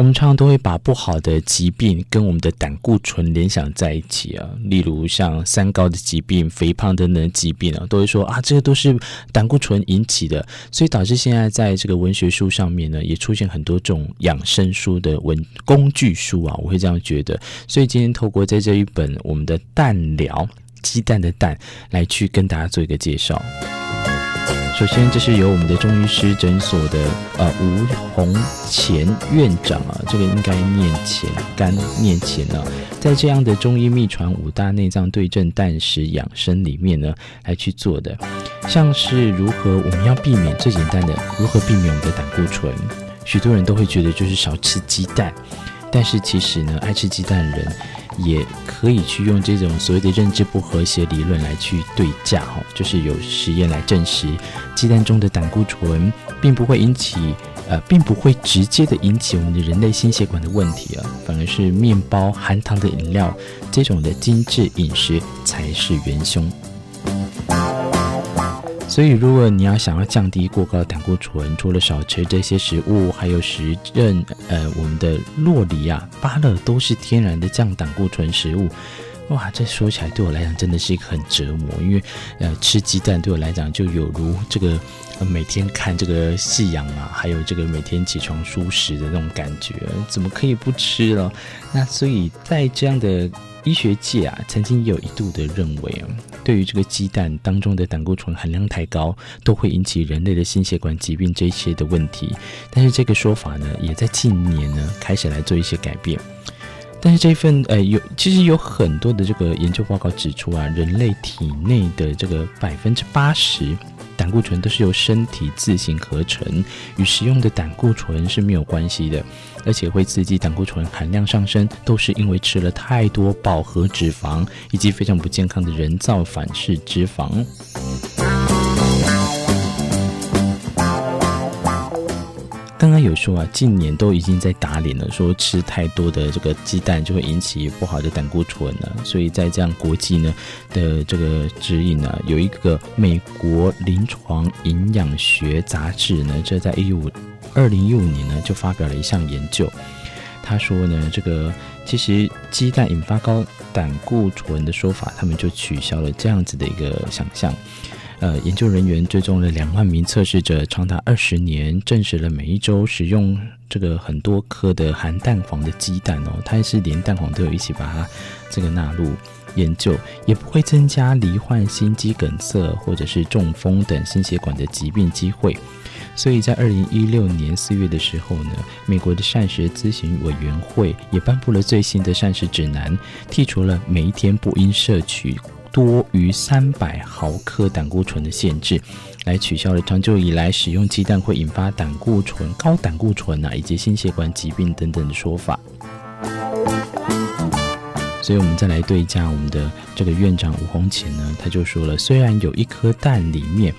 我们常常都会把不好的疾病跟我们的胆固醇联想在一起啊，例如像三高的疾病、肥胖等等疾病啊，都会说啊，这个都是胆固醇引起的，所以导致现在在这个文学书上面呢，也出现很多这种养生书的文工具书啊，我会这样觉得。所以今天透过在这一本我们的蛋疗鸡蛋的蛋来去跟大家做一个介绍。首先，这是由我们的中医师诊所的呃吴洪干院长啊，这个应该念干干念干啊，在这样的中医秘传五大内脏对症啖食养生里面呢，来去做的，像是如何我们要避免最简单的，如何避免我们的胆固醇，许多人都会觉得就是少吃鸡蛋，但是其实呢，爱吃鸡蛋的人。也可以去用这种所谓的认知不和谐理论来去对价哈，就是有实验来证实，鸡蛋中的胆固醇并不会引起呃，并不会直接的引起我们的人类心血管的问题啊，反而是面包、含糖的饮料这种的精致饮食才是元凶。所以，如果你要想要降低过高的胆固醇，除了少吃这些食物，还有时任呃我们的洛梨啊、芭乐都是天然的降胆固醇食物。哇，这说起来对我来讲真的是一个很折磨，因为呃吃鸡蛋对我来讲就有如这个、每天看这个夕阳啊，还有这个每天起床舒适的那种感觉，怎么可以不吃了？那所以在这样的。医学界啊，曾经有一度的认为啊，对于这个鸡蛋当中的胆固醇含量太高，都会引起人类的心血管疾病这些的问题。但是这个说法呢，也在近年呢开始来做一些改变。但是这份呃有其实有很多的这个研究报告指出啊，人类体内的这个百分之八十。胆固醇都是由身体自行合成，与食用的胆固醇是没有关系的，而且会刺激胆固醇含量上升，都是因为吃了太多饱和脂肪以及非常不健康的人造反式脂肪。刚刚有说啊，近年都已经在打脸了，说吃太多的这个鸡蛋就会引起不好的胆固醇了。所以在这样国际呢的这个指引呢，有一个美国临床营养学杂志呢，这在一五二零一五年呢就发表了一项研究，他说呢，这个其实鸡蛋引发高胆固醇的说法，他们就取消了这样子的一个想象。呃，研究人员追踪了两万名测试者长达二十年，证实了每一周使用这个很多颗的含蛋黄的鸡蛋哦，它也是连蛋黄都有一起把它这个纳入研究，也不会增加罹患心肌梗塞或者是中风等心血管的疾病机会。所以在二零一六年四月的时候呢，美国的膳食咨询委员会也颁布了最新的膳食指南，剔除了每一天不应摄取。多于三百毫克胆固醇的限制，来取消了长久以来使用鸡蛋会引发胆固醇、高胆固醇啊，以及心血管疾病等等的说法。所以，我们再来对一下我们的这个院长吴红琴呢，他就说了，虽然有一颗蛋里面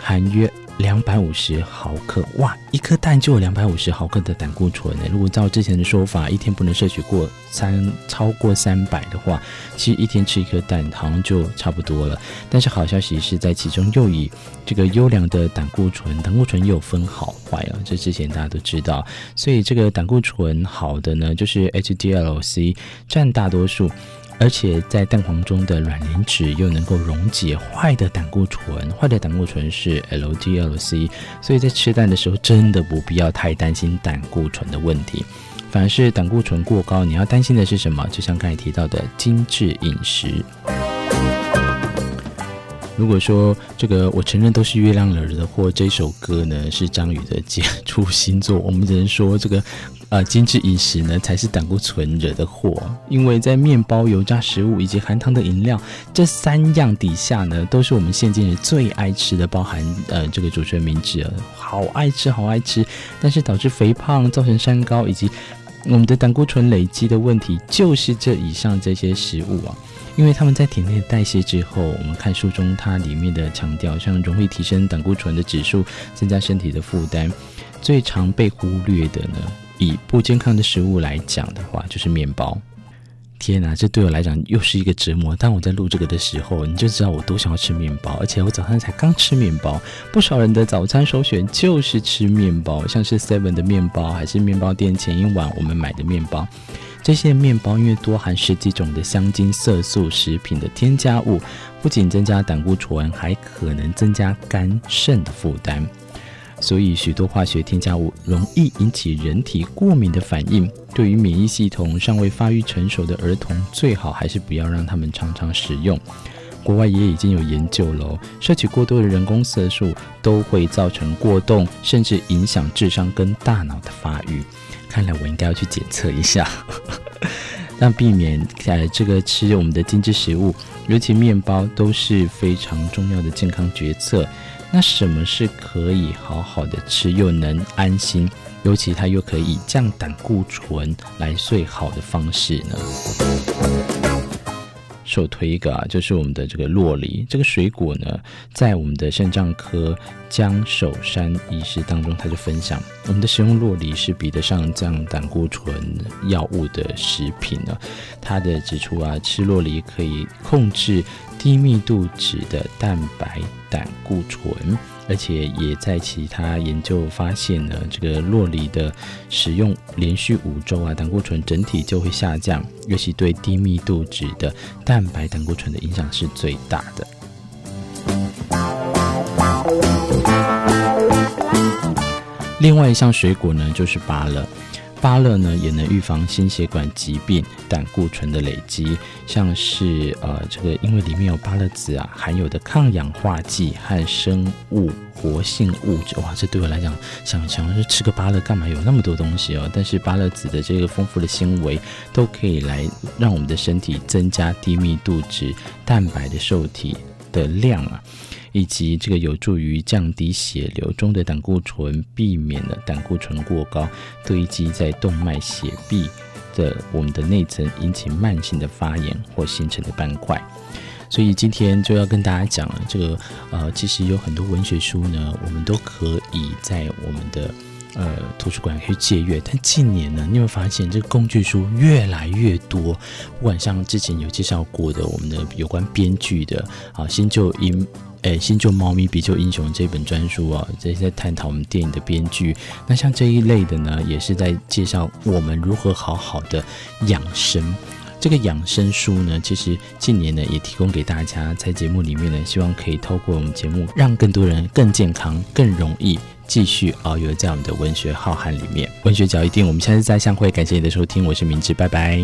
含约。两百五十毫克，哇！一颗蛋就有两百五十毫克的胆固醇呢。如果照之前的说法，一天不能摄取过三超过三百的话，其实一天吃一颗蛋好像就差不多了。但是好消息是在其中又以这个优良的胆固醇，胆固醇又分好坏啊，这之前大家都知道。所以这个胆固醇好的呢，就是 HDL-C 占大多数。而且在蛋黄中的卵磷脂又能够溶解坏的胆固醇，坏的胆固醇是 LDL-C，所以在吃蛋的时候真的不必要太担心胆固醇的问题，反而是胆固醇过高，你要担心的是什么？就像刚才提到的精致饮食。如果说这个我承认都是月亮惹的祸，这首歌呢是张宇的杰出新作，我们只能说这个呃精致饮食呢才是胆固醇惹的祸，因为在面包、油炸食物以及含糖的饮料这三样底下呢，都是我们现今人最爱吃的，包含呃这个主持人名字啊，好爱吃好爱吃，但是导致肥胖、造成三高以及我们的胆固醇累积的问题，就是这以上这些食物啊。因为他们在体内代谢之后，我们看书中它里面的强调，像容易提升胆固醇的指数，增加身体的负担。最常被忽略的呢，以不健康的食物来讲的话，就是面包。天哪，这对我来讲又是一个折磨。当我在录这个的时候，你就知道我多想要吃面包，而且我早上才刚吃面包。不少人的早餐首选就是吃面包，像是 Seven 的面包，还是面包店前一晚我们买的面包。这些面包因为多含十几种的香精、色素、食品的添加物，不仅增加胆固醇，还可能增加肝肾的负担。所以，许多化学添加物容易引起人体过敏的反应。对于免疫系统尚未发育成熟的儿童，最好还是不要让他们常常食用。国外也已经有研究了，摄取过多的人工色素都会造成过动，甚至影响智商跟大脑的发育。看来我应该要去检测一下，让避免呃这个吃我们的精致食物，尤其面包都是非常重要的健康决策。那什么是可以好好的吃又能安心，尤其它又可以降胆固醇来最好的方式呢？首推一个啊，就是我们的这个洛梨。这个水果呢，在我们的肾脏科江守山医师当中，他就分享，我们的食用洛梨是比得上降胆固醇药物的食品呢。他的指出啊，吃洛梨可以控制低密度脂的蛋白胆固醇。而且也在其他研究发现呢，这个洛梨的使用连续五周啊，胆固醇整体就会下降，尤其对低密度脂的蛋白胆固醇的影响是最大的。另外一项水果呢，就是芭乐。芭乐呢，也能预防心血管疾病、胆固醇的累积，像是呃，这个因为里面有芭乐籽啊，含有的抗氧化剂和生物活性物质，哇，这对我来讲，想想是吃个芭乐干嘛？有那么多东西哦。但是芭乐籽的这个丰富的纤维，都可以来让我们的身体增加低密度脂蛋白的受体的量啊。以及这个有助于降低血流中的胆固醇，避免了胆固醇过高堆积在动脉血壁的我们的内层，引起慢性的发炎或形成的斑块。所以今天就要跟大家讲了，这个呃，其实有很多文学书呢，我们都可以在我们的呃图书馆去借阅。但近年呢，你会发现这个工具书越来越多，不管像之前有介绍过的我们的有关编剧的啊，新旧英。诶，新旧猫咪比旧英雄这本专书啊，这是在探讨我们电影的编剧。那像这一类的呢，也是在介绍我们如何好好的养生。这个养生书呢，其实近年呢也提供给大家，在节目里面呢，希望可以透过我们节目，让更多人更健康、更容易继续遨游在我们的文学浩瀚里面。文学角一定，我们下次再相会。感谢你的收听，我是明智，拜拜。